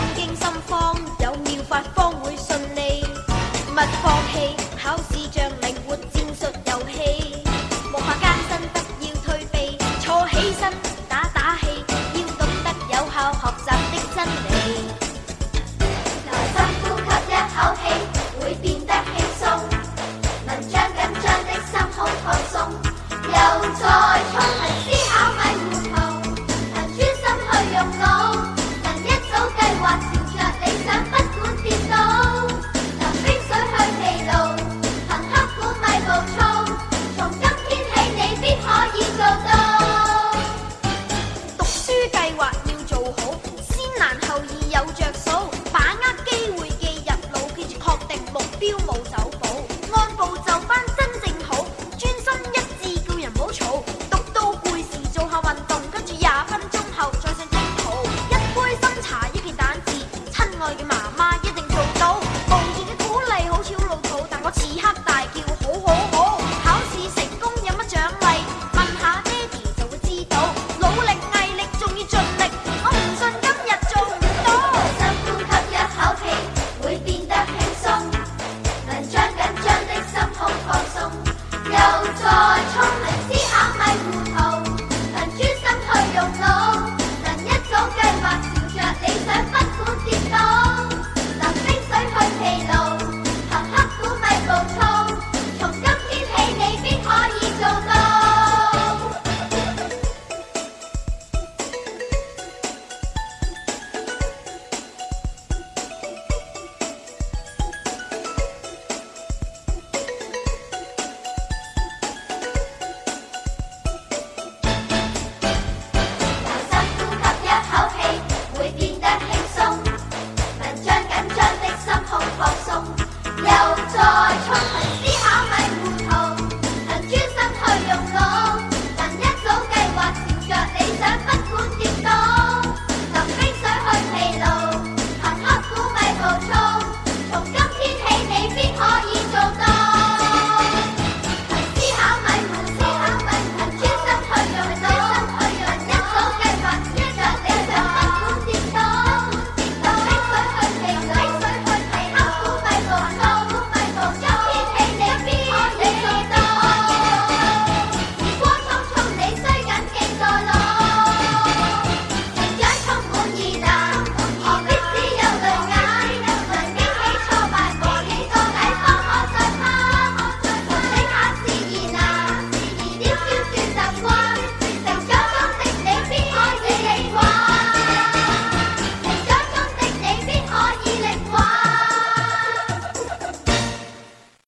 心经心方，有妙法方会顺利。勿放弃考试。计划要做好，